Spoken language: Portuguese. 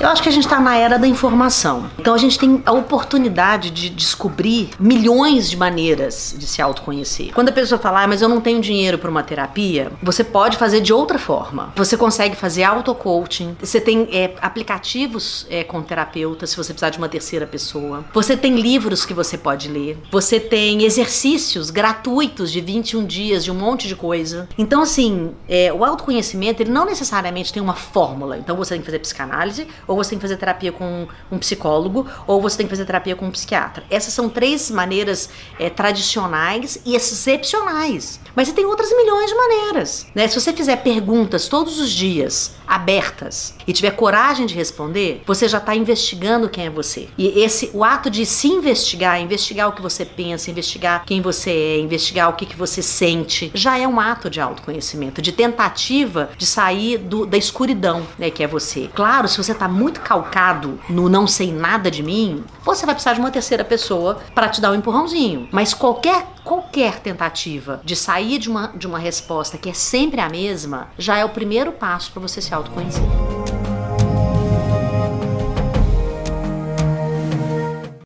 Eu acho que a gente está na era da informação. Então a gente tem a oportunidade de descobrir milhões de maneiras de se autoconhecer. Quando a pessoa fala, ah, mas eu não tenho dinheiro para uma terapia, você pode fazer de outra forma. Você consegue fazer auto-coaching, você tem é, aplicativos é, com terapeuta se você precisar de uma terceira pessoa. Você tem livros que você pode ler. Você tem exercícios gratuitos de 21 dias, de um monte de coisa. Então, assim, é, o autoconhecimento, ele não necessariamente tem uma fórmula. Então, você tem que fazer psicanálise, ou você tem que fazer terapia com um psicólogo, ou você tem que fazer terapia com um psiquiatra. Essas são três maneiras é, tradicionais e excepcionais. Mas você tem outras milhões de maneiras. Né? Se você fizer perguntas todos os dias, abertas, e tiver coragem de responder, você já está investigando quem é você. E esse, o ato de se investigar, investigar o que você pensa, investigar quem você é, investigar o que, que você sente, já é um ato de autoconhecimento, de tentativa de sair do, da escuridão, né, que é você. Claro, se você está muito calcado no não sei nada de mim, você vai precisar de uma terceira pessoa para te dar um empurrãozinho. Mas qualquer qualquer tentativa de sair de uma, de uma resposta que é sempre a mesma, já é o primeiro passo para você se autoconhecer.